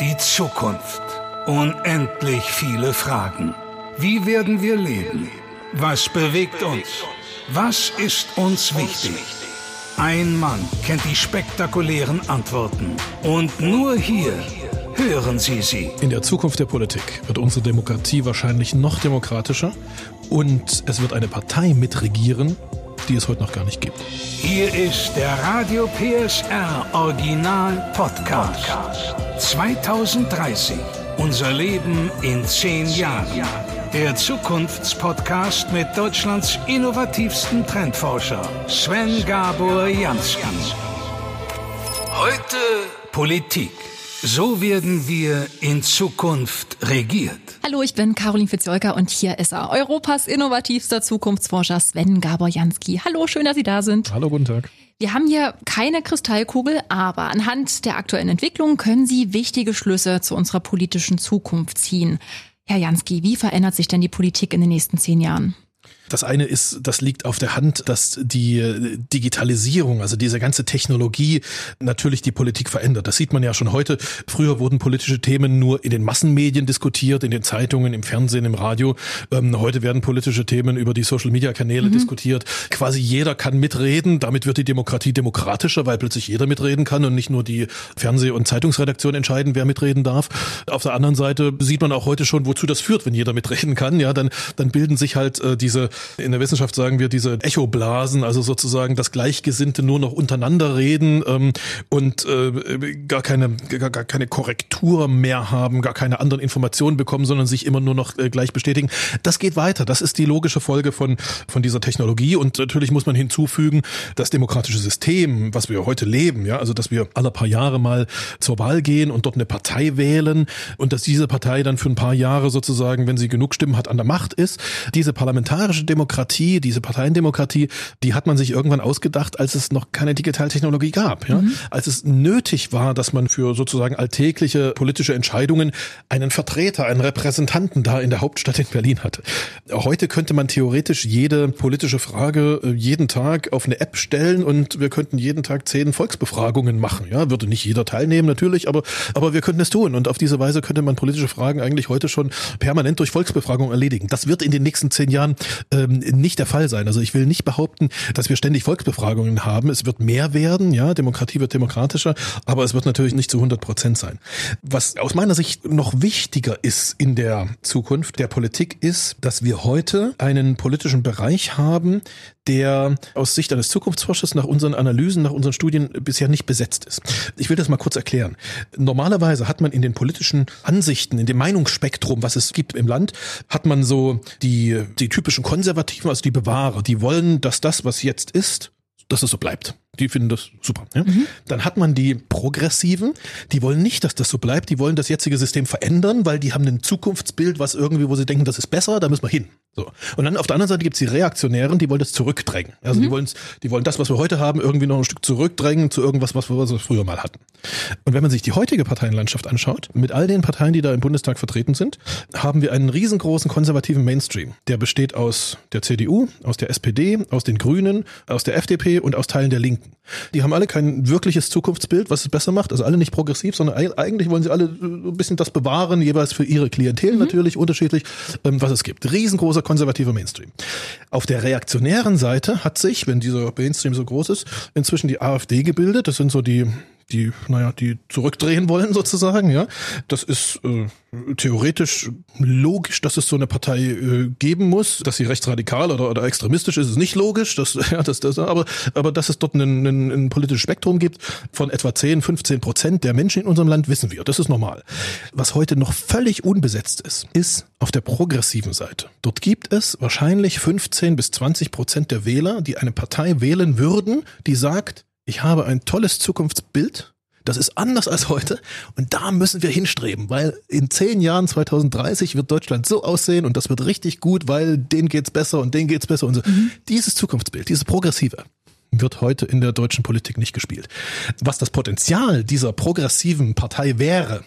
Die Zukunft. Unendlich viele Fragen. Wie werden wir leben? Was bewegt uns? Was ist uns wichtig? Ein Mann kennt die spektakulären Antworten. Und nur hier hören Sie sie. In der Zukunft der Politik wird unsere Demokratie wahrscheinlich noch demokratischer und es wird eine Partei mitregieren, die es heute noch gar nicht gibt. Hier ist der Radio PSR Original Podcast. 2030. Unser Leben in zehn Jahren. Der Zukunftspodcast mit Deutschlands innovativsten Trendforscher Sven Gabor Jansky. Heute Politik. So werden wir in Zukunft regiert. Hallo, ich bin Caroline Fitzjolka und hier ist er, Europas innovativster Zukunftsforscher Sven Gabor Jansky. Hallo, schön, dass Sie da sind. Hallo, guten Tag. Wir haben hier keine Kristallkugel, aber anhand der aktuellen Entwicklung können Sie wichtige Schlüsse zu unserer politischen Zukunft ziehen. Herr Jansky, wie verändert sich denn die Politik in den nächsten zehn Jahren? Das eine ist, das liegt auf der Hand, dass die Digitalisierung, also diese ganze Technologie natürlich die Politik verändert. Das sieht man ja schon heute. Früher wurden politische Themen nur in den Massenmedien diskutiert, in den Zeitungen, im Fernsehen, im Radio. Ähm, heute werden politische Themen über die Social-Media-Kanäle mhm. diskutiert. Quasi jeder kann mitreden. Damit wird die Demokratie demokratischer, weil plötzlich jeder mitreden kann und nicht nur die Fernseh- und Zeitungsredaktion entscheiden, wer mitreden darf. Auf der anderen Seite sieht man auch heute schon, wozu das führt, wenn jeder mitreden kann. Ja, dann, dann bilden sich halt äh, diese in der Wissenschaft sagen wir diese Echoblasen, also sozusagen das Gleichgesinnte nur noch untereinander reden ähm, und äh, gar keine gar, gar keine Korrektur mehr haben, gar keine anderen Informationen bekommen, sondern sich immer nur noch äh, gleich bestätigen. Das geht weiter. Das ist die logische Folge von von dieser Technologie und natürlich muss man hinzufügen, das demokratische System, was wir heute leben, ja, also dass wir alle paar Jahre mal zur Wahl gehen und dort eine Partei wählen und dass diese Partei dann für ein paar Jahre sozusagen, wenn sie genug Stimmen hat, an der Macht ist. Diese parlamentarische Demokratie, diese Parteiendemokratie, die hat man sich irgendwann ausgedacht, als es noch keine Digitaltechnologie gab. Ja? Mhm. Als es nötig war, dass man für sozusagen alltägliche politische Entscheidungen einen Vertreter, einen Repräsentanten da in der Hauptstadt in Berlin hatte. Heute könnte man theoretisch jede politische Frage äh, jeden Tag auf eine App stellen und wir könnten jeden Tag zehn Volksbefragungen machen. Ja, würde nicht jeder teilnehmen natürlich, aber aber wir könnten es tun und auf diese Weise könnte man politische Fragen eigentlich heute schon permanent durch Volksbefragung erledigen. Das wird in den nächsten zehn Jahren ähm, nicht der Fall sein. Also ich will nicht behaupten, dass wir ständig Volksbefragungen haben. Es wird mehr werden, ja, Demokratie wird demokratischer, aber es wird natürlich nicht zu 100 Prozent sein. Was aus meiner Sicht noch wichtiger ist in der Zukunft der Politik ist, dass wir heute einen politischen Bereich haben, der aus Sicht eines Zukunftsforschers nach unseren Analysen, nach unseren Studien bisher nicht besetzt ist. Ich will das mal kurz erklären. Normalerweise hat man in den politischen Ansichten, in dem Meinungsspektrum, was es gibt im Land, hat man so die, die typischen Konservativen, also die Bewahrer, die wollen, dass das, was jetzt ist, dass es so bleibt. Die finden das super. Ja? Mhm. Dann hat man die Progressiven, die wollen nicht, dass das so bleibt, die wollen das jetzige System verändern, weil die haben ein Zukunftsbild, was irgendwie, wo sie denken, das ist besser, da müssen wir hin. So. Und dann auf der anderen Seite gibt's die Reaktionären, die wollen das zurückdrängen. Also mhm. die wollen die wollen das, was wir heute haben, irgendwie noch ein Stück zurückdrängen zu irgendwas, was wir, was wir früher mal hatten. Und wenn man sich die heutige Parteienlandschaft anschaut, mit all den Parteien, die da im Bundestag vertreten sind, haben wir einen riesengroßen konservativen Mainstream. Der besteht aus der CDU, aus der SPD, aus den Grünen, aus der FDP und aus Teilen der Linken. Die haben alle kein wirkliches Zukunftsbild, was es besser macht. Also alle nicht progressiv, sondern eigentlich wollen sie alle ein bisschen das bewahren, jeweils für ihre Klientel mhm. natürlich unterschiedlich, ähm, was es gibt. Riesengroßer konservativer Mainstream. Auf der reaktionären Seite hat sich, wenn dieser Mainstream so groß ist, inzwischen die AfD gebildet. Das sind so die die, naja, die zurückdrehen wollen sozusagen, ja. Das ist äh, theoretisch logisch, dass es so eine Partei äh, geben muss, dass sie rechtsradikal oder, oder extremistisch ist, ist nicht logisch, dass, ja, das, das, aber, aber dass es dort ein, ein, ein politisches Spektrum gibt von etwa 10, 15 Prozent der Menschen in unserem Land, wissen wir. Das ist normal. Was heute noch völlig unbesetzt ist, ist auf der progressiven Seite. Dort gibt es wahrscheinlich 15 bis 20 Prozent der Wähler, die eine Partei wählen würden, die sagt, ich habe ein tolles Zukunftsbild. Das ist anders als heute. Und da müssen wir hinstreben, weil in zehn Jahren, 2030, wird Deutschland so aussehen und das wird richtig gut, weil denen geht's besser und denen geht's besser und so. Mhm. Dieses Zukunftsbild, dieses Progressive, wird heute in der deutschen Politik nicht gespielt. Was das Potenzial dieser progressiven Partei wäre,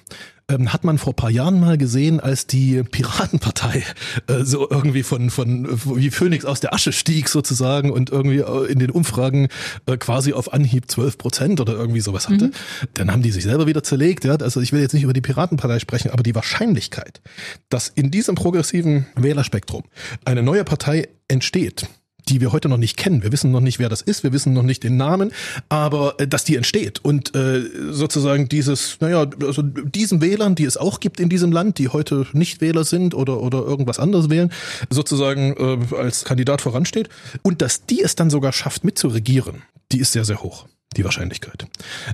ähm, hat man vor paar Jahren mal gesehen, als die Piratenpartei äh, so irgendwie von, von wie Phönix aus der Asche stieg sozusagen und irgendwie äh, in den Umfragen äh, quasi auf Anhieb 12 Prozent oder irgendwie sowas hatte. Mhm. Dann haben die sich selber wieder zerlegt. Ja? Also ich will jetzt nicht über die Piratenpartei sprechen, aber die Wahrscheinlichkeit, dass in diesem progressiven Wählerspektrum eine neue Partei entsteht, die wir heute noch nicht kennen. Wir wissen noch nicht, wer das ist, wir wissen noch nicht den Namen, aber äh, dass die entsteht. Und äh, sozusagen dieses, naja, also diesen Wählern, die es auch gibt in diesem Land, die heute nicht Wähler sind oder oder irgendwas anderes wählen, sozusagen äh, als Kandidat voransteht. Und dass die es dann sogar schafft mitzuregieren, die ist sehr sehr hoch die Wahrscheinlichkeit.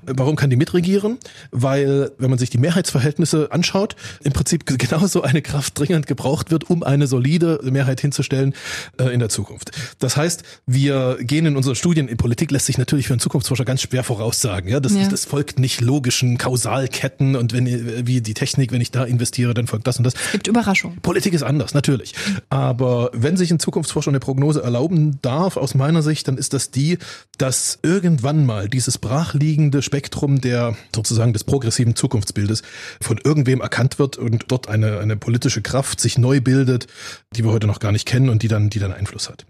Warum kann die mitregieren? Weil, wenn man sich die Mehrheitsverhältnisse anschaut, im Prinzip genauso eine Kraft dringend gebraucht wird, um eine solide Mehrheit hinzustellen äh, in der Zukunft. Das heißt, wir gehen in unseren Studien, in Politik lässt sich natürlich für einen Zukunftsforscher ganz schwer voraussagen. Ja, das, ja. das folgt nicht logischen Kausalketten und wenn wie die Technik, wenn ich da investiere, dann folgt das und das. Es gibt Überraschungen. Politik ist anders, natürlich. Aber wenn sich ein Zukunftsforscher eine Prognose erlauben darf, aus meiner Sicht, dann ist das die, dass irgendwann mal dieses brachliegende Spektrum der sozusagen des progressiven Zukunftsbildes von irgendwem erkannt wird und dort eine, eine politische Kraft sich neu bildet, die wir heute noch gar nicht kennen und die dann, die dann Einfluss hat.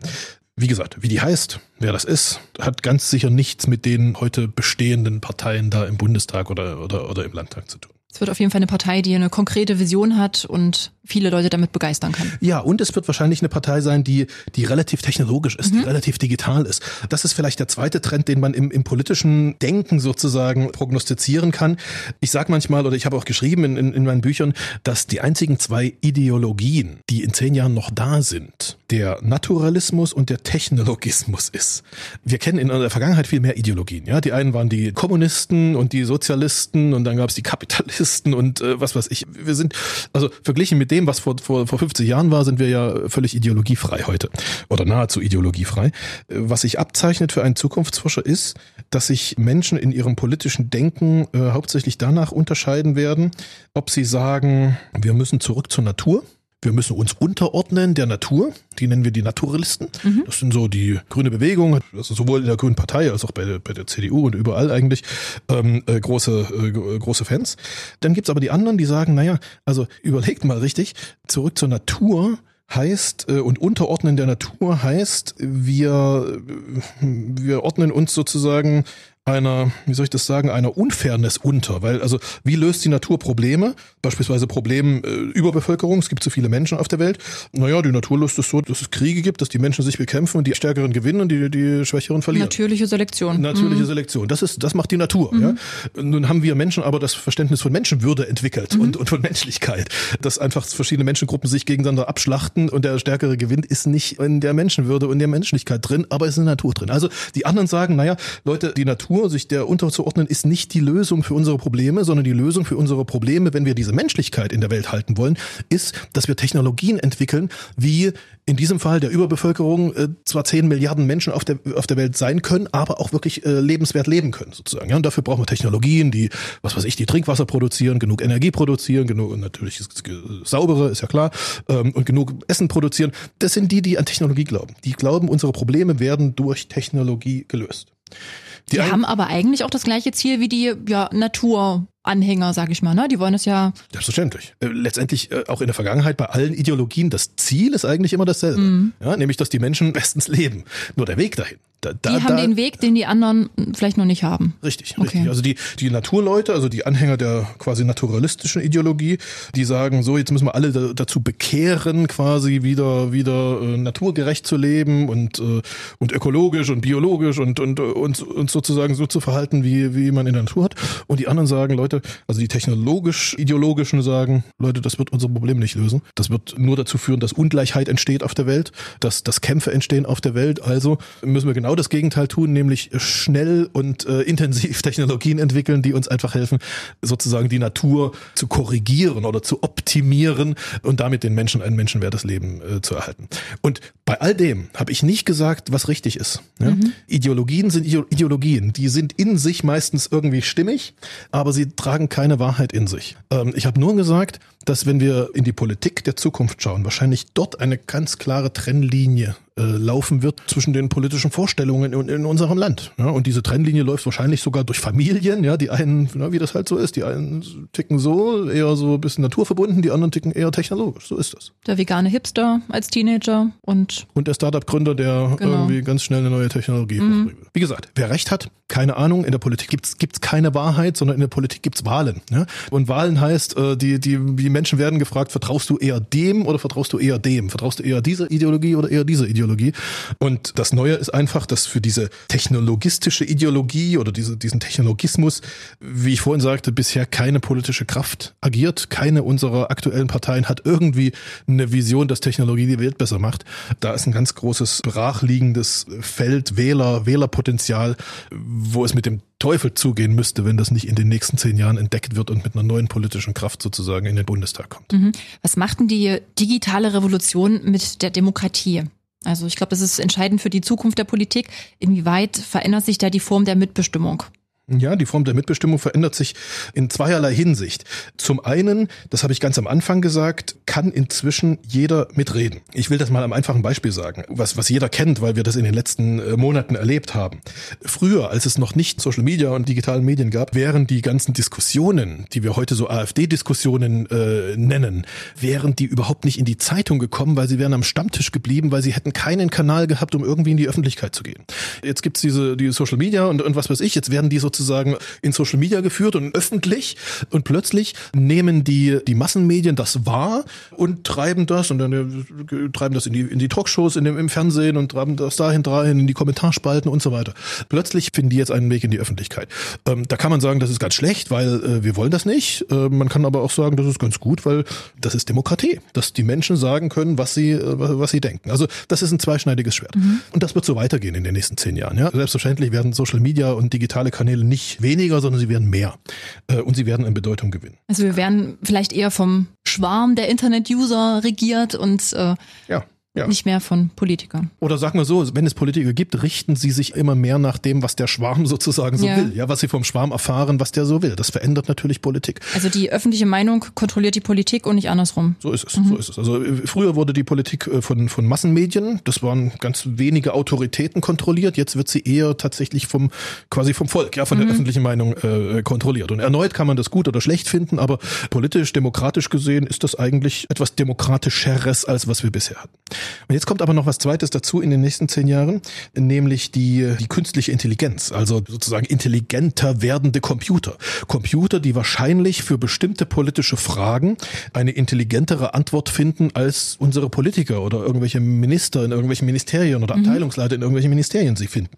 Wie gesagt, wie die heißt, wer das ist, hat ganz sicher nichts mit den heute bestehenden Parteien da im Bundestag oder, oder, oder im Landtag zu tun. Es wird auf jeden Fall eine Partei, die eine konkrete Vision hat und viele Leute damit begeistern kann. Ja, und es wird wahrscheinlich eine Partei sein, die, die relativ technologisch ist, mhm. die relativ digital ist. Das ist vielleicht der zweite Trend, den man im, im politischen Denken sozusagen prognostizieren kann. Ich sage manchmal, oder ich habe auch geschrieben in, in, in meinen Büchern, dass die einzigen zwei Ideologien, die in zehn Jahren noch da sind, der Naturalismus und der Technologismus ist. Wir kennen in der Vergangenheit viel mehr Ideologien. Ja, die einen waren die Kommunisten und die Sozialisten und dann gab es die Kapitalisten und äh, was weiß ich. Wir sind also verglichen mit dem, was vor, vor, vor 50 Jahren war, sind wir ja völlig ideologiefrei heute oder nahezu ideologiefrei. Was sich abzeichnet für einen Zukunftsforscher ist, dass sich Menschen in ihrem politischen Denken äh, hauptsächlich danach unterscheiden werden, ob sie sagen, wir müssen zurück zur Natur wir müssen uns unterordnen der Natur. Die nennen wir die Naturalisten. Mhm. Das sind so die grüne Bewegung, also sowohl in der Grünen Partei als auch bei der, bei der CDU und überall eigentlich ähm, äh, große, äh, große Fans. Dann gibt's aber die anderen, die sagen, naja, also überlegt mal richtig, zurück zur Natur heißt äh, und unterordnen der Natur heißt, wir, wir ordnen uns sozusagen einer, wie soll ich das sagen, einer Unfairness unter. Weil, also, wie löst die Natur Probleme? Beispielsweise Problem äh, Überbevölkerung, es gibt zu viele Menschen auf der Welt. Naja, die Natur löst es so, dass es Kriege gibt, dass die Menschen sich bekämpfen und die Stärkeren gewinnen und die, die Schwächeren verlieren. Natürliche Selektion. Natürliche mhm. Selektion. Das ist, das macht die Natur. Mhm. Ja? Nun haben wir Menschen aber das Verständnis von Menschenwürde entwickelt mhm. und, und von Menschlichkeit. Dass einfach verschiedene Menschengruppen sich gegeneinander abschlachten und der Stärkere gewinnt, ist nicht in der Menschenwürde und der Menschlichkeit drin, aber ist in der Natur drin. Also die anderen sagen, naja, Leute, die Natur Natur, sich der unterzuordnen, ist nicht die Lösung für unsere Probleme, sondern die Lösung für unsere Probleme, wenn wir diese Menschlichkeit in der Welt halten wollen, ist, dass wir Technologien entwickeln, wie in diesem Fall der Überbevölkerung äh, zwar 10 Milliarden Menschen auf der, auf der Welt sein können, aber auch wirklich äh, lebenswert leben können, sozusagen. Ja, und dafür brauchen wir Technologien, die, was weiß ich, die Trinkwasser produzieren, genug Energie produzieren, genug, natürlich saubere, ist ja klar, ähm, und genug Essen produzieren. Das sind die, die an Technologie glauben. Die glauben, unsere Probleme werden durch Technologie gelöst. Die, die haben aber eigentlich auch das gleiche Ziel wie die ja, Natur. Anhänger, sag ich mal, ne? Die wollen es ja. Selbstverständlich. Äh, letztendlich äh, auch in der Vergangenheit bei allen Ideologien, das Ziel ist eigentlich immer dasselbe. Mhm. Ja, nämlich, dass die Menschen bestens leben. Nur der Weg dahin. Da, da, die haben da, den Weg, den die anderen vielleicht noch nicht haben. Richtig, okay. richtig. Also die, die Naturleute, also die Anhänger der quasi naturalistischen Ideologie, die sagen, so, jetzt müssen wir alle da, dazu bekehren, quasi wieder, wieder äh, naturgerecht zu leben und, äh, und ökologisch und biologisch und, und, und, und sozusagen so zu verhalten, wie, wie man in der Natur hat. Und die anderen sagen, Leute, also die technologisch-ideologischen sagen, Leute, das wird unser Problem nicht lösen. Das wird nur dazu führen, dass Ungleichheit entsteht auf der Welt, dass, dass Kämpfe entstehen auf der Welt. Also müssen wir genau das Gegenteil tun, nämlich schnell und äh, intensiv Technologien entwickeln, die uns einfach helfen, sozusagen die Natur zu korrigieren oder zu optimieren und damit den Menschen ein menschenwertes Leben äh, zu erhalten. Und bei all dem habe ich nicht gesagt, was richtig ist. Ja? Mhm. Ideologien sind Ideologien, die sind in sich meistens irgendwie stimmig, aber sie tragen keine Wahrheit in sich. Ähm, ich habe nur gesagt, dass wenn wir in die Politik der Zukunft schauen, wahrscheinlich dort eine ganz klare Trennlinie äh, laufen wird zwischen den politischen Vorstellungen in, in unserem Land. Ja, und diese Trennlinie läuft wahrscheinlich sogar durch Familien. Ja, die einen, na, wie das halt so ist, die einen ticken so, eher so ein bisschen naturverbunden, die anderen ticken eher technologisch. So ist das. Der vegane Hipster als Teenager und und der Startup-Gründer, der genau. irgendwie ganz schnell eine neue Technologie mhm. Wie gesagt, wer recht hat, keine Ahnung. In der Politik gibt's gibt's keine Wahrheit, sondern in der Politik gibt's Wahlen. Ja? Und Wahlen heißt, äh, die die die Menschen werden gefragt, vertraust du eher dem oder vertraust du eher dem? Vertraust du eher dieser Ideologie oder eher dieser Ideologie? Und das Neue ist einfach, dass für diese technologistische Ideologie oder diese, diesen Technologismus, wie ich vorhin sagte, bisher keine politische Kraft agiert. Keine unserer aktuellen Parteien hat irgendwie eine Vision, dass Technologie die Welt besser macht. Da ist ein ganz großes brachliegendes Feld Wähler, Wählerpotenzial, wo es mit dem Teufel zugehen müsste, wenn das nicht in den nächsten zehn Jahren entdeckt wird und mit einer neuen politischen Kraft sozusagen in den Bundestag kommt. Mhm. Was macht denn die digitale Revolution mit der Demokratie? Also ich glaube, das ist entscheidend für die Zukunft der Politik. Inwieweit verändert sich da die Form der Mitbestimmung? Ja, die Form der Mitbestimmung verändert sich in zweierlei Hinsicht. Zum einen, das habe ich ganz am Anfang gesagt, kann inzwischen jeder mitreden. Ich will das mal am einfachen Beispiel sagen, was, was jeder kennt, weil wir das in den letzten äh, Monaten erlebt haben. Früher, als es noch nicht Social Media und digitalen Medien gab, wären die ganzen Diskussionen, die wir heute so AfD-Diskussionen äh, nennen, wären die überhaupt nicht in die Zeitung gekommen, weil sie wären am Stammtisch geblieben, weil sie hätten keinen Kanal gehabt, um irgendwie in die Öffentlichkeit zu gehen. Jetzt gibt's diese, die Social Media und, und was weiß ich, jetzt werden die so sozusagen in Social Media geführt und öffentlich und plötzlich nehmen die, die Massenmedien das wahr und treiben das und dann äh, treiben das in die, in die Talkshows, in dem, im Fernsehen und treiben das dahin rein, in die Kommentarspalten und so weiter. Plötzlich finden die jetzt einen Weg in die Öffentlichkeit. Ähm, da kann man sagen, das ist ganz schlecht, weil äh, wir wollen das nicht. Äh, man kann aber auch sagen, das ist ganz gut, weil das ist Demokratie, dass die Menschen sagen können, was sie, äh, was sie denken. Also das ist ein zweischneidiges Schwert. Mhm. Und das wird so weitergehen in den nächsten zehn Jahren. Ja? Selbstverständlich werden Social Media und digitale Kanäle nicht weniger, sondern sie werden mehr. Äh, und sie werden an Bedeutung gewinnen. Also wir werden vielleicht eher vom Schwarm der Internet-User regiert und äh, ja. Ja. Nicht mehr von Politikern. Oder sagen wir so, wenn es Politiker gibt, richten sie sich immer mehr nach dem, was der Schwarm sozusagen so ja. will. Ja, was sie vom Schwarm erfahren, was der so will. Das verändert natürlich Politik. Also die öffentliche Meinung kontrolliert die Politik und nicht andersrum. So ist es, mhm. so ist es. Also äh, früher wurde die Politik äh, von, von Massenmedien, das waren ganz wenige Autoritäten kontrolliert. Jetzt wird sie eher tatsächlich vom, quasi vom Volk, ja, von mhm. der öffentlichen Meinung äh, kontrolliert. Und erneut kann man das gut oder schlecht finden, aber politisch, demokratisch gesehen ist das eigentlich etwas demokratischeres, als was wir bisher hatten. Und jetzt kommt aber noch was Zweites dazu in den nächsten zehn Jahren, nämlich die, die künstliche Intelligenz, also sozusagen intelligenter werdende Computer. Computer, die wahrscheinlich für bestimmte politische Fragen eine intelligentere Antwort finden als unsere Politiker oder irgendwelche Minister in irgendwelchen Ministerien oder mhm. Abteilungsleiter in irgendwelchen Ministerien sie finden.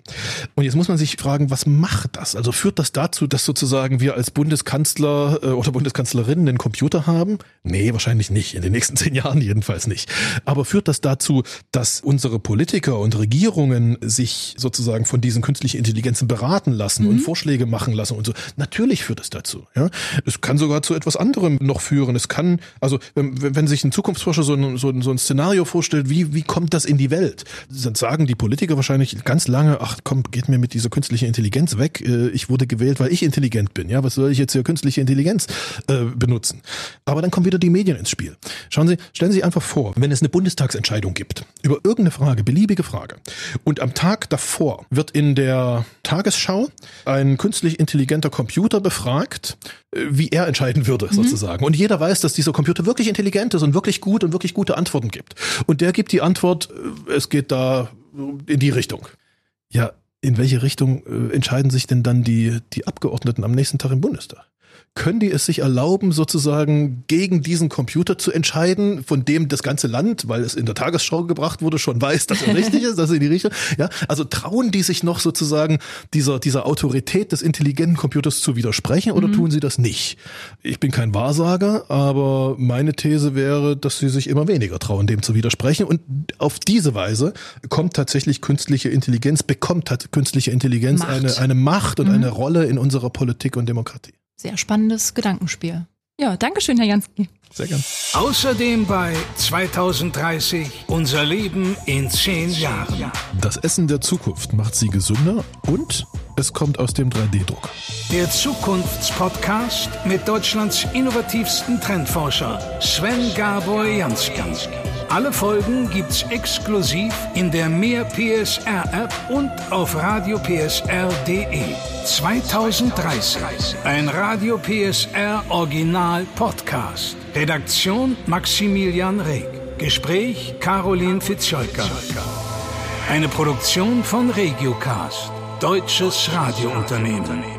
Und jetzt muss man sich fragen, was macht das? Also führt das dazu, dass sozusagen wir als Bundeskanzler äh, oder Bundeskanzlerin einen Computer haben? Nee, wahrscheinlich nicht. In den nächsten zehn Jahren jedenfalls nicht. Aber führt das dazu, dazu, dass unsere Politiker und Regierungen sich sozusagen von diesen künstlichen Intelligenzen beraten lassen mhm. und Vorschläge machen lassen und so. Natürlich führt es dazu. Ja, es kann sogar zu etwas anderem noch führen. Es kann, also wenn, wenn sich ein Zukunftsforscher so ein, so, ein, so ein Szenario vorstellt, wie wie kommt das in die Welt, dann sagen die Politiker wahrscheinlich ganz lange, ach komm, geht mir mit dieser künstlichen Intelligenz weg. Äh, ich wurde gewählt, weil ich intelligent bin. Ja, was soll ich jetzt hier künstliche Intelligenz äh, benutzen? Aber dann kommen wieder die Medien ins Spiel. Schauen Sie, stellen Sie einfach vor, wenn es eine Bundestagsentscheidung Entscheidung gibt über irgendeine Frage, beliebige Frage, und am Tag davor wird in der Tagesschau ein künstlich intelligenter Computer befragt, äh, wie er entscheiden würde, mhm. sozusagen. Und jeder weiß, dass dieser Computer wirklich intelligent ist und wirklich gut und wirklich gute Antworten gibt. Und der gibt die Antwort, äh, es geht da in die Richtung. Ja, in welche Richtung äh, entscheiden sich denn dann die, die Abgeordneten am nächsten Tag im Bundestag? Können die es sich erlauben, sozusagen gegen diesen Computer zu entscheiden, von dem das ganze Land, weil es in der Tagesschau gebracht wurde, schon weiß, dass er richtig ist, dass er in die Richtung, ja, also trauen die sich noch sozusagen dieser, dieser Autorität des intelligenten Computers zu widersprechen oder mhm. tun sie das nicht? Ich bin kein Wahrsager, aber meine These wäre, dass sie sich immer weniger trauen, dem zu widersprechen und auf diese Weise kommt tatsächlich künstliche Intelligenz, bekommt künstliche Intelligenz Macht. eine, eine Macht und mhm. eine Rolle in unserer Politik und Demokratie. Sehr spannendes Gedankenspiel. Ja, Dankeschön, Herr Jansky. Sehr gern. Außerdem bei 2030 unser Leben in zehn Jahren. Das Essen der Zukunft macht sie gesünder und es kommt aus dem 3D-Druck. Der Zukunftspodcast mit Deutschlands innovativsten Trendforscher Sven Gabor Jansky. Alle Folgen gibt's exklusiv in der Mehr PSR App und auf radiopsr.de. 2030. Ein Radio PSR Original Podcast. Redaktion Maximilian Reg. Gespräch Caroline Fitzscholka. Eine Produktion von Regiocast. Deutsches Radiounternehmen.